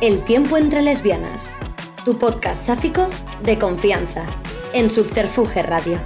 El tiempo entre lesbianas, tu podcast sáfico de confianza, en Subterfuge Radio.